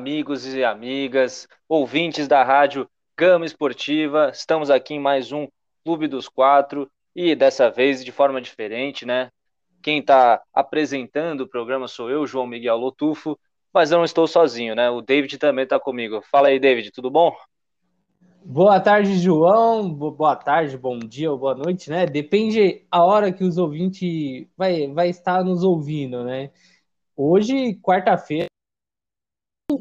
amigos e amigas, ouvintes da rádio Gama Esportiva. Estamos aqui em mais um Clube dos Quatro e dessa vez de forma diferente, né? Quem está apresentando o programa sou eu, João Miguel Lotufo, mas eu não estou sozinho, né? O David também está comigo. Fala aí, David, tudo bom? Boa tarde, João. Boa tarde, bom dia ou boa noite, né? Depende a hora que os ouvintes vai, vai estar nos ouvindo, né? Hoje, quarta-feira,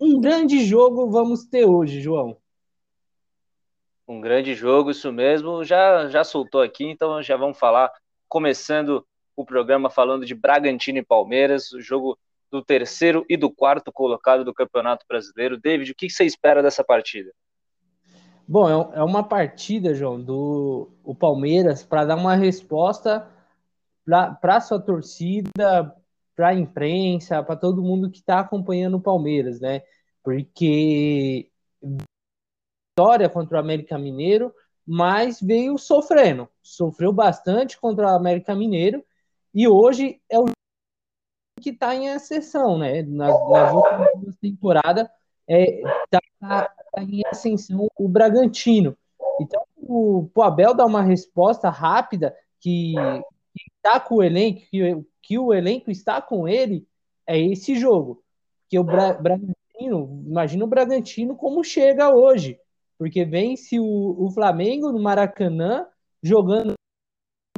um grande jogo vamos ter hoje, João. Um grande jogo, isso mesmo. Já, já soltou aqui, então já vamos falar, começando o programa falando de Bragantino e Palmeiras, o jogo do terceiro e do quarto colocado do Campeonato Brasileiro. David, o que você espera dessa partida? Bom, é, é uma partida, João, do o Palmeiras para dar uma resposta para sua torcida, para a imprensa, para todo mundo que está acompanhando o Palmeiras, né? Porque vitória contra o América Mineiro, mas veio sofrendo, sofreu bastante contra o América Mineiro e hoje é o que está em ascensão, né? Nas, nas últimas temporadas está é, tá, tá em ascensão o Bragantino. Então, o, o Abel dá uma resposta rápida que está com o elenco, que que o elenco está com ele é esse jogo. Que o Bra Bragantino, imagina o Bragantino como chega hoje, porque vence o, o Flamengo no Maracanã jogando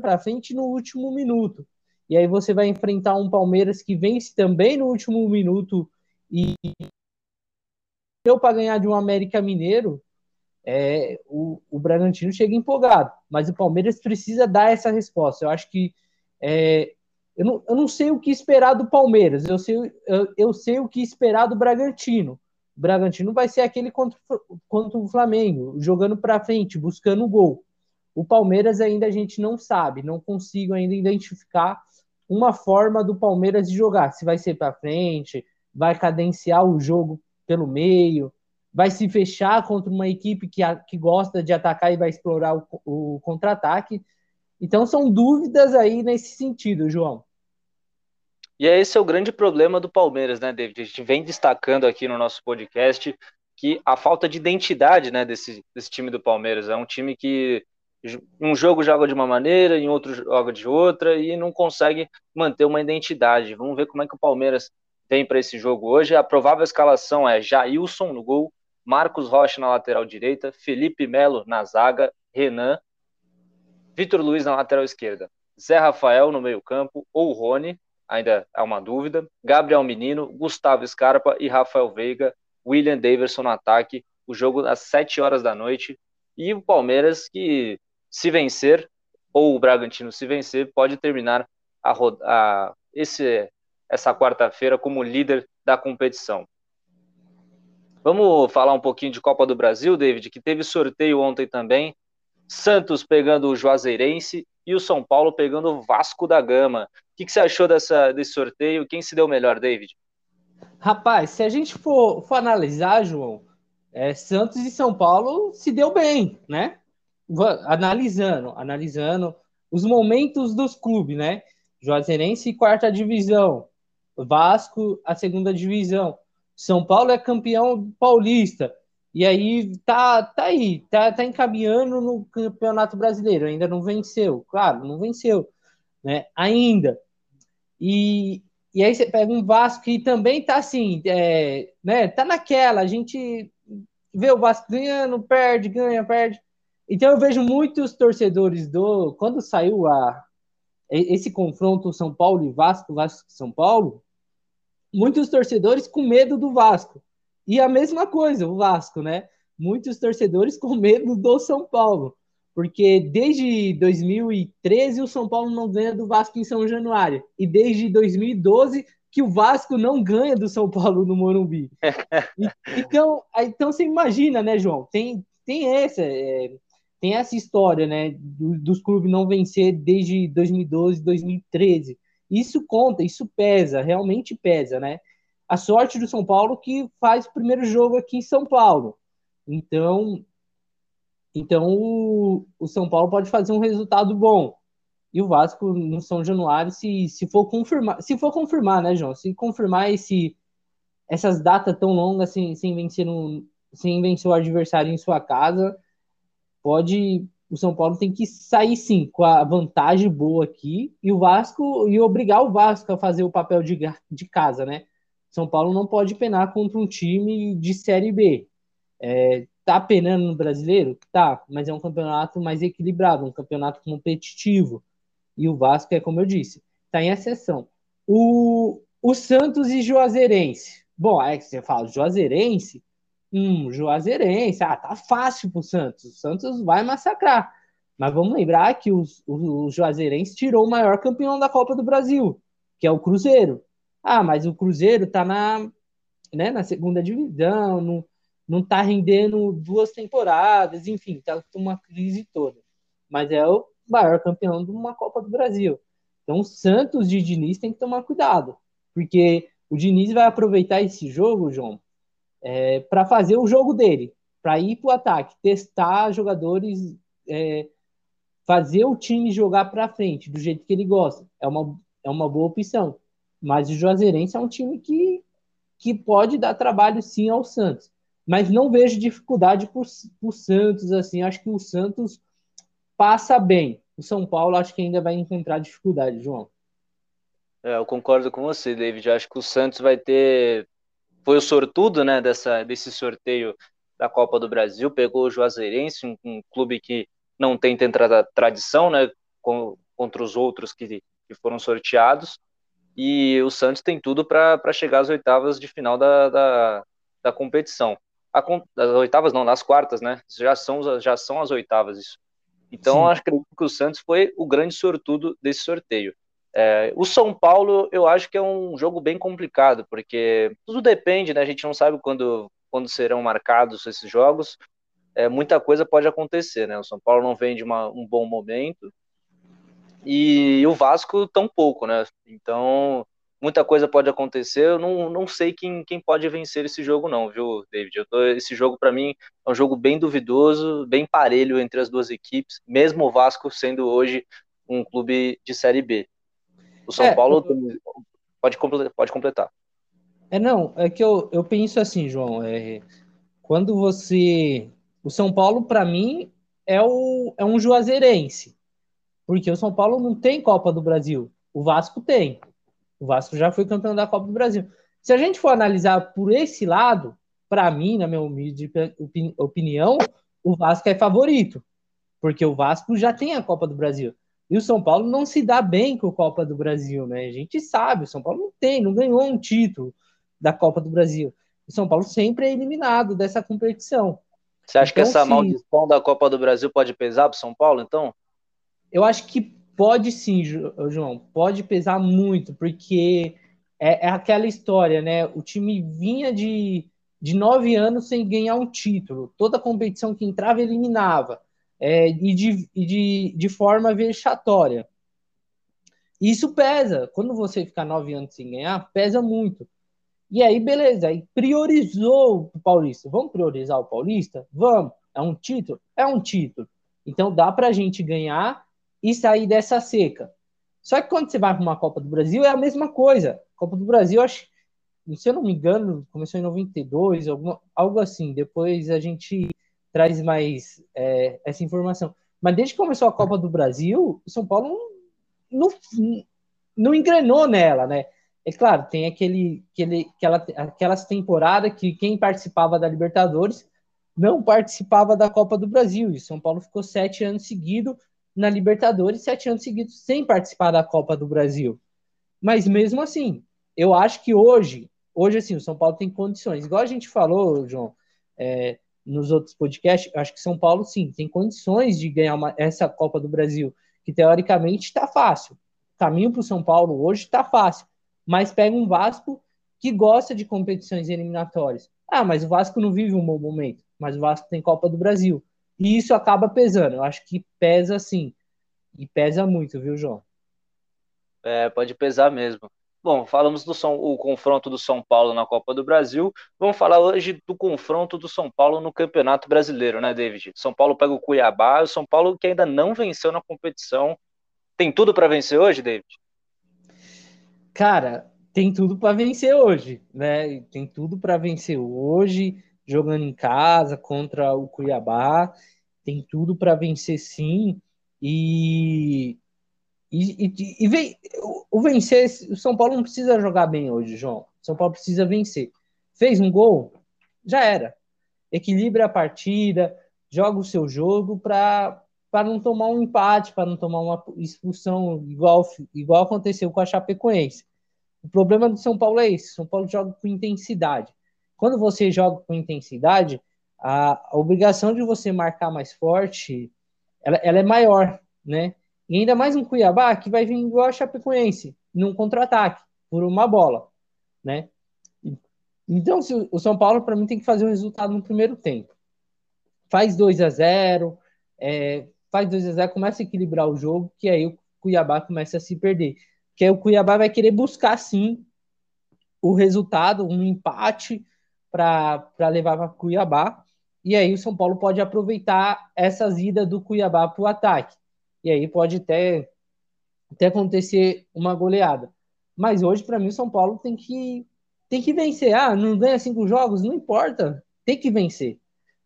para frente no último minuto. E aí você vai enfrentar um Palmeiras que vence também no último minuto e deu para ganhar de um América Mineiro, é, o, o Bragantino chega empolgado. Mas o Palmeiras precisa dar essa resposta. Eu acho que é, eu não, eu não sei o que esperar do Palmeiras, eu sei, eu, eu sei o que esperar do Bragantino. O Bragantino vai ser aquele contra, contra o Flamengo, jogando para frente, buscando o gol. O Palmeiras ainda a gente não sabe, não consigo ainda identificar uma forma do Palmeiras de jogar. Se vai ser para frente, vai cadenciar o jogo pelo meio, vai se fechar contra uma equipe que, que gosta de atacar e vai explorar o, o contra-ataque. Então são dúvidas aí nesse sentido, João. E é esse é o grande problema do Palmeiras, né, David? A gente vem destacando aqui no nosso podcast que a falta de identidade, né, desse, desse time do Palmeiras é um time que um jogo joga de uma maneira, em outro joga de outra e não consegue manter uma identidade. Vamos ver como é que o Palmeiras vem para esse jogo hoje. A provável escalação é Jailson no gol, Marcos Rocha na lateral direita, Felipe Melo na zaga, Renan Vitor Luiz na lateral esquerda, Zé Rafael no meio-campo ou Rony, ainda há uma dúvida, Gabriel Menino, Gustavo Scarpa e Rafael Veiga, William Daverson no ataque. O jogo às 7 horas da noite. E o Palmeiras, que se vencer, ou o Bragantino se vencer, pode terminar a, a esse, essa quarta-feira como líder da competição. Vamos falar um pouquinho de Copa do Brasil, David, que teve sorteio ontem também. Santos pegando o Juazeirense e o São Paulo pegando o Vasco da Gama. O que, que você achou dessa, desse sorteio? Quem se deu melhor, David? Rapaz, se a gente for, for analisar, João, é, Santos e São Paulo se deu bem, né? Analisando, analisando os momentos dos clubes, né? Juazeirense, quarta divisão. Vasco, a segunda divisão. São Paulo é campeão paulista. E aí tá, tá aí, tá, tá encaminhando no Campeonato Brasileiro, ainda não venceu, claro, não venceu, né? Ainda. E, e aí você pega um Vasco que também tá assim, é, né? Tá naquela, a gente vê o Vasco ganhando, perde, ganha, perde. Então eu vejo muitos torcedores do. Quando saiu a, esse confronto São Paulo e Vasco, Vasco e São Paulo, muitos torcedores com medo do Vasco e a mesma coisa, o Vasco, né? Muitos torcedores com medo do São Paulo, porque desde 2013 o São Paulo não ganha do Vasco em São Januário, e desde 2012 que o Vasco não ganha do São Paulo no Morumbi. então, então você imagina, né, João? Tem, tem essa. É, tem essa história, né, dos clubes não vencer desde 2012, 2013. Isso conta, isso pesa, realmente pesa, né? A sorte do São Paulo que faz o primeiro jogo aqui em São Paulo. Então, então o, o São Paulo pode fazer um resultado bom. E o Vasco no São Januário, se, se for confirmar, se for confirmar, né, João? Se confirmar esse essas datas tão longas sem, sem, vencer um, sem vencer o adversário em sua casa, pode. O São Paulo tem que sair sim com a vantagem boa aqui e o Vasco e obrigar o Vasco a fazer o papel de, de casa, né? São Paulo não pode penar contra um time de Série B. É, tá penando no brasileiro? Tá, mas é um campeonato mais equilibrado, um campeonato competitivo. E o Vasco é como eu disse, tá em exceção. O, o Santos e Juazeirense. Bom, aí você fala Juazeirense, hum, Juazeirense, ah, tá fácil pro Santos. O Santos vai massacrar. Mas vamos lembrar que o, o Juazeirense tirou o maior campeão da Copa do Brasil, que é o Cruzeiro. Ah, mas o Cruzeiro tá na, né, na segunda divisão, não, não tá rendendo duas temporadas, enfim, tá com uma crise toda. Mas é o maior campeão de uma Copa do Brasil. Então o Santos de Diniz tem que tomar cuidado, porque o Diniz vai aproveitar esse jogo, João, é, para fazer o jogo dele, para ir para o ataque, testar jogadores, é, fazer o time jogar para frente do jeito que ele gosta. É uma, é uma boa opção. Mas o Juazeirense é um time que, que pode dar trabalho sim ao Santos. Mas não vejo dificuldade para o Santos. assim. Acho que o Santos passa bem. O São Paulo acho que ainda vai encontrar dificuldade, João. É, eu concordo com você, David. Acho que o Santos vai ter. Foi o sortudo né, dessa, desse sorteio da Copa do Brasil. Pegou o Juazeirense, um, um clube que não tem tanta tradição né, com, contra os outros que, que foram sorteados. E o Santos tem tudo para chegar às oitavas de final da, da, da competição. A, as oitavas não, nas quartas, né? Já são, já são as oitavas isso. Então, acho que o Santos foi o grande sortudo desse sorteio. É, o São Paulo, eu acho que é um jogo bem complicado, porque tudo depende, né? A gente não sabe quando, quando serão marcados esses jogos. É, muita coisa pode acontecer, né? O São Paulo não vem de uma, um bom momento e o Vasco tão pouco, né? Então, muita coisa pode acontecer. Eu não, não sei quem, quem pode vencer esse jogo, não, viu, David? Tô, esse jogo, para mim, é um jogo bem duvidoso, bem parelho entre as duas equipes, mesmo o Vasco sendo hoje um clube de Série B. O São é, Paulo eu... pode, completar, pode completar. É, não, é que eu, eu penso assim, João, é, quando você. O São Paulo, para mim, é, o, é um juazeirense, porque o São Paulo não tem Copa do Brasil, o Vasco tem. O Vasco já foi campeão da Copa do Brasil. Se a gente for analisar por esse lado, para mim, na minha humilde opinião, o Vasco é favorito, porque o Vasco já tem a Copa do Brasil. E o São Paulo não se dá bem com a Copa do Brasil, né? A gente sabe, o São Paulo não tem, não ganhou um título da Copa do Brasil. O São Paulo sempre é eliminado dessa competição. Você acha então, que essa sim, maldição da Copa do Brasil pode pesar para o São Paulo, então? Eu acho que Pode sim, João, pode pesar muito, porque é, é, aquela história, né? O time vinha de, de nove anos sem ganhar um título, toda competição que entrava eliminava, é, e, de, e de, de forma vexatória. Isso pesa, quando você ficar nove anos sem ganhar, pesa muito. E aí, beleza, aí priorizou o Paulista. Vamos priorizar o Paulista? Vamos. É um título? É um título. Então dá para a gente ganhar e sair dessa seca. Só que quando você vai para uma Copa do Brasil, é a mesma coisa. Copa do Brasil, acho, se eu não me engano, começou em 92, alguma, algo assim. Depois a gente traz mais é, essa informação. Mas desde que começou a Copa do Brasil, o São Paulo não, não, não engrenou nela, né? É claro, tem aquele, aquele, aquela, aquelas temporadas que quem participava da Libertadores não participava da Copa do Brasil. E São Paulo ficou sete anos seguidos na Libertadores sete anos seguidos sem participar da Copa do Brasil. Mas mesmo assim, eu acho que hoje, hoje assim, o São Paulo tem condições. Igual a gente falou, João, é, nos outros podcasts, acho que São Paulo sim tem condições de ganhar uma, essa Copa do Brasil, que teoricamente está fácil. O caminho para o São Paulo hoje está fácil, mas pega um Vasco que gosta de competições eliminatórias. Ah, mas o Vasco não vive um bom momento, mas o Vasco tem Copa do Brasil. E isso acaba pesando. Eu acho que pesa sim. E pesa muito, viu, João? É, pode pesar mesmo. Bom, falamos do São, o confronto do São Paulo na Copa do Brasil. Vamos falar hoje do confronto do São Paulo no Campeonato Brasileiro, né, David? São Paulo pega o Cuiabá, o São Paulo que ainda não venceu na competição. Tem tudo para vencer hoje, David? Cara, tem tudo para vencer hoje, né? Tem tudo para vencer hoje, jogando em casa contra o Cuiabá. Tem tudo para vencer sim. E, e, e, e vem, o, o vencer, o São Paulo não precisa jogar bem hoje, João. O São Paulo precisa vencer. Fez um gol, já era. Equilibra a partida, joga o seu jogo para não tomar um empate, para não tomar uma expulsão igual, igual aconteceu com a Chapecoense. O problema do São Paulo é esse: São Paulo joga com intensidade. Quando você joga com intensidade, a, obrigação de você marcar mais forte, ela, ela, é maior, né? E ainda mais um Cuiabá que vai vir igual a Chapecoense, num contra-ataque, por uma bola, né? Então, o São Paulo, para mim, tem que fazer o resultado no primeiro tempo. Faz 2 a 0 é, faz 2 a 0 começa a equilibrar o jogo, que aí o Cuiabá começa a se perder. Que aí o Cuiabá vai querer buscar, sim, o resultado, um empate para levar para Cuiabá. E aí o São Paulo pode aproveitar essas idas do Cuiabá para o ataque. E aí pode até, até acontecer uma goleada. Mas hoje, para mim, o São Paulo tem que, tem que vencer. Ah, não ganha cinco jogos? Não importa. Tem que vencer.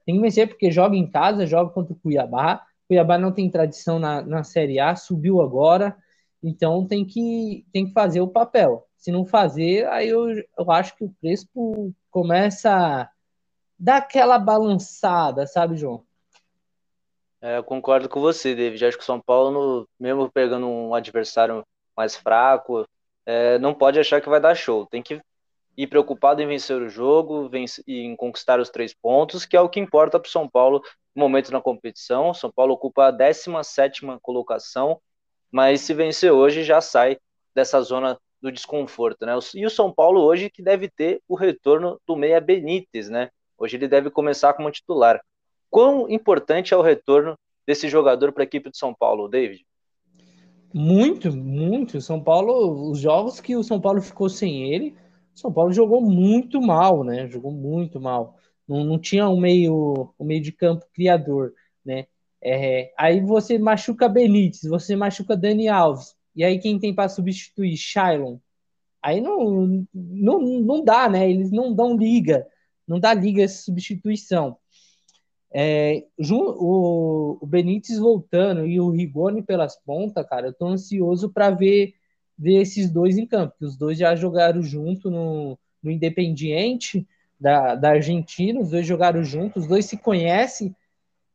Tem que vencer porque joga em casa, joga contra o Cuiabá. Cuiabá não tem tradição na, na Série A, subiu agora, então tem que, tem que fazer o papel. Se não fazer, aí eu, eu acho que o Crespo começa a dar aquela balançada, sabe, João? É, eu concordo com você, David. Acho que o São Paulo, mesmo pegando um adversário mais fraco, é, não pode achar que vai dar show. Tem que ir preocupado em vencer o jogo vencer, e em conquistar os três pontos, que é o que importa para o São Paulo no momento na competição. São Paulo ocupa a 17 colocação, mas se vencer hoje já sai dessa zona do desconforto. Né? E o São Paulo hoje que deve ter o retorno do Meia Benítez, né? Hoje ele deve começar como titular. Quão importante é o retorno desse jogador para a equipe do São Paulo, David? Muito, muito. São Paulo, os jogos que o São Paulo ficou sem ele, são Paulo jogou muito mal, né? Jogou muito mal. Não, não tinha um meio, um meio de campo criador, né? É, aí você machuca Benítez, você machuca Dani Alves, e aí quem tem para substituir? Shailon. Aí não, não, não dá, né? Eles não dão liga, não dá liga essa substituição. É, o, o Benítez voltando e o Rigoni pelas pontas, cara, eu tô ansioso para ver ver esses dois em campo, que os dois já jogaram junto no, no Independiente da, da Argentina, os dois jogaram juntos, os dois se conhecem,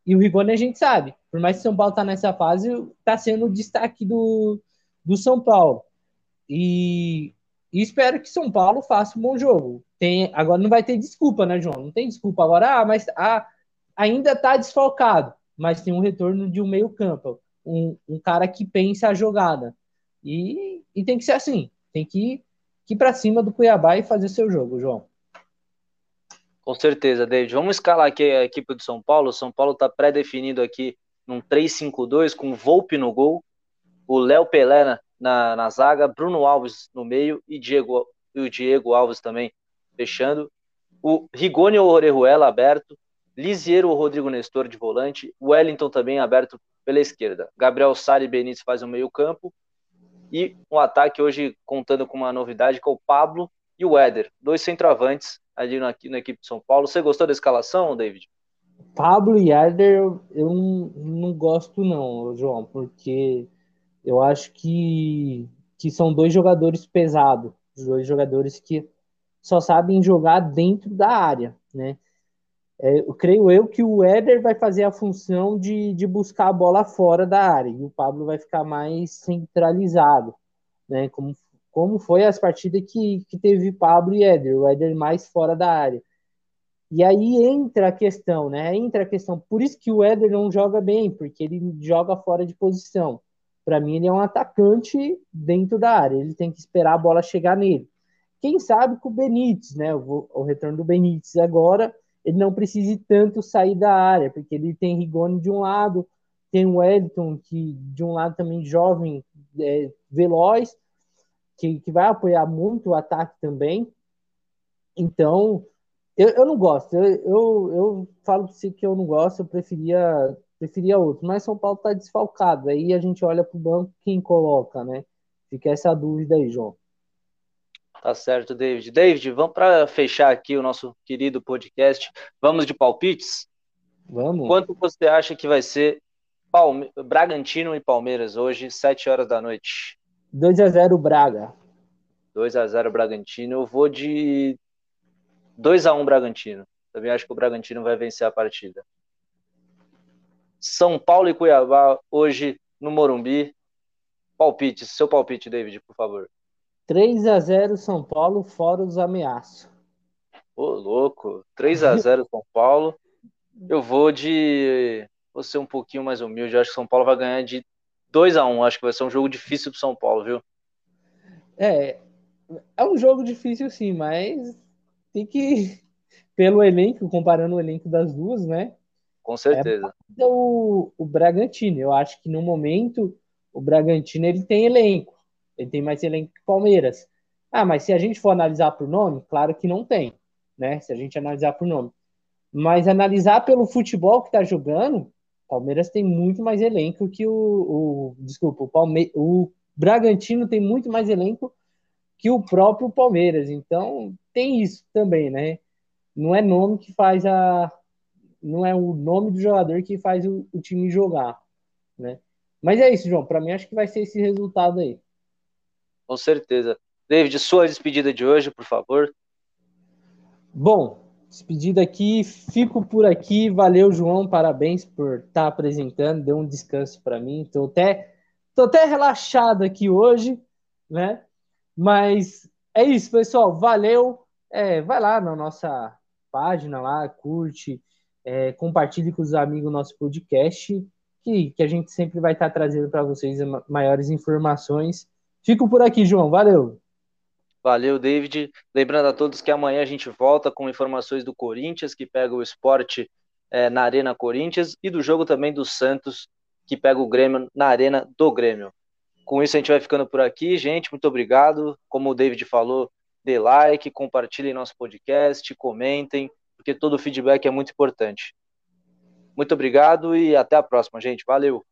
e o Rigoni a gente sabe, por mais que São Paulo tá nessa fase, tá sendo o destaque do, do São Paulo. E, e espero que São Paulo faça um bom jogo. Tem, agora não vai ter desculpa, né, João? Não tem desculpa agora, ah, mas ah, ainda tá desfalcado, mas tem um retorno de um meio campo, um, um cara que pensa a jogada. E, e tem que ser assim. Tem que ir, ir para cima do Cuiabá e fazer seu jogo, João. Com certeza, David. Vamos escalar aqui a equipe do São Paulo. O São Paulo está pré-definido aqui num 3-5-2 com Volpe no gol, o Léo Pelé na, na, na, zaga, Bruno Alves no meio e, Diego, e o Diego Alves também fechando. O Rigoni ou Orejuela aberto, Lisiero ou Rodrigo Nestor de volante, Wellington também aberto pela esquerda. Gabriel Sari e Benítez fazem o meio campo e um ataque hoje contando com uma novidade com é o Pablo e o Éder, dois centroavantes ali na, na equipe de São Paulo. Você gostou da escalação, David? Pablo e Éder eu não, não gosto não, João, porque eu acho que, que são dois jogadores pesados, dois jogadores que só sabem jogar dentro da área, né? É, eu creio eu que o Éder vai fazer a função de, de buscar a bola fora da área e o Pablo vai ficar mais centralizado, né? Como, como foi as partidas que, que teve Pablo e Éder, o Éder mais fora da área. E aí entra a questão, né? Entra a questão. Por isso que o Éder não joga bem, porque ele joga fora de posição. Para mim, ele é um atacante dentro da área. Ele tem que esperar a bola chegar nele. Quem sabe com o Benítez, né? O, o retorno do Benítez agora ele não precise tanto sair da área, porque ele tem Rigoni de um lado, tem o Wellington, que de um lado também jovem, é, veloz, que, que vai apoiar muito o ataque também. Então, eu, eu não gosto. Eu, eu, eu falo para você que eu não gosto, eu preferia, preferia outro. Mas São Paulo está desfalcado. Aí a gente olha para o banco, quem coloca, né? Fica essa dúvida aí, João. Tá certo, David. David, vamos para fechar aqui o nosso querido podcast. Vamos de palpites? Vamos. Quanto você acha que vai ser Palme... Bragantino e Palmeiras hoje, 7 horas da noite? 2 a 0 Braga. 2 a 0 Bragantino. Eu vou de 2 a 1 Bragantino. Também acho que o Bragantino vai vencer a partida. São Paulo e Cuiabá hoje no Morumbi. Palpite, seu palpite, David, por favor. 3 a 0 São Paulo, fora os ameaços. Ô, louco. 3 a 0 São Paulo. Eu vou de. Vou ser um pouquinho mais humilde. Eu acho que São Paulo vai ganhar de 2 a 1 Acho que vai ser um jogo difícil pro São Paulo, viu? É. É um jogo difícil, sim, mas tem que. Pelo elenco, comparando o elenco das duas, né? Com certeza. É o, o Bragantino. Eu acho que no momento o Bragantino ele tem elenco. Ele tem mais elenco que o Palmeiras. Ah, mas se a gente for analisar por nome, claro que não tem, né? Se a gente analisar por nome. Mas analisar pelo futebol que está jogando, Palmeiras tem muito mais elenco que o. o desculpa, o, Palme, o Bragantino tem muito mais elenco que o próprio Palmeiras. Então, tem isso também, né? Não é nome que faz a. Não é o nome do jogador que faz o, o time jogar, né? Mas é isso, João. Para mim, acho que vai ser esse resultado aí. Com certeza. David, sua despedida de hoje, por favor. Bom, despedida aqui, fico por aqui. Valeu, João, parabéns por estar tá apresentando, deu um descanso para mim. Estou até, tô até relaxado aqui hoje, né? Mas é isso, pessoal. Valeu. É, vai lá na nossa página lá, curte, é, compartilhe com os amigos o nosso podcast, que, que a gente sempre vai estar tá trazendo para vocês maiores informações Fico por aqui, João. Valeu. Valeu, David. Lembrando a todos que amanhã a gente volta com informações do Corinthians, que pega o esporte é, na Arena Corinthians, e do jogo também do Santos, que pega o Grêmio na Arena do Grêmio. Com isso, a gente vai ficando por aqui, gente. Muito obrigado. Como o David falou, dê like, compartilhem nosso podcast, comentem, porque todo o feedback é muito importante. Muito obrigado e até a próxima, gente. Valeu!